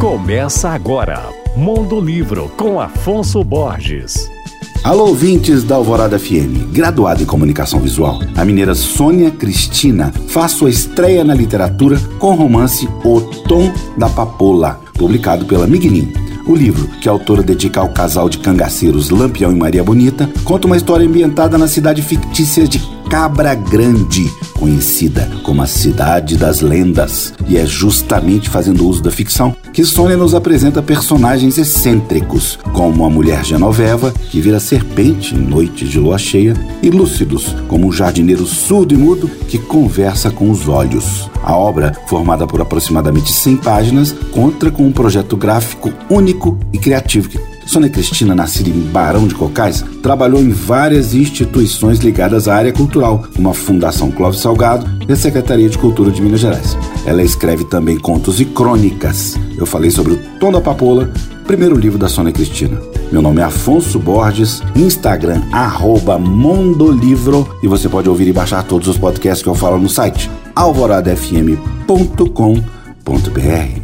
Começa agora, Mundo Livro com Afonso Borges. Alô, ouvintes da Alvorada FM, graduada em comunicação visual. A mineira Sônia Cristina faz sua estreia na literatura com o romance O Tom da Papoula, publicado pela Mignin. O livro, que a autora dedica ao casal de cangaceiros Lampião e Maria Bonita, conta uma história ambientada na cidade fictícia de Cabra Grande, conhecida como a Cidade das Lendas. E é justamente fazendo uso da ficção que Sônia nos apresenta personagens excêntricos, como a mulher Genoveva, que vira serpente em noites de lua cheia, e lúcidos, como um jardineiro surdo e mudo que conversa com os olhos. A obra, formada por aproximadamente 100 páginas, conta com um projeto gráfico único e criativo Sônia Cristina, nascida em Barão de Cocais, trabalhou em várias instituições ligadas à área cultural, como a Fundação Clóvis Salgado e a Secretaria de Cultura de Minas Gerais. Ela escreve também contos e crônicas. Eu falei sobre o Tom da Papoula, primeiro livro da Sônia Cristina. Meu nome é Afonso Borges, Instagram, Mondolivro, e você pode ouvir e baixar todos os podcasts que eu falo no site alvoradafm.com.br.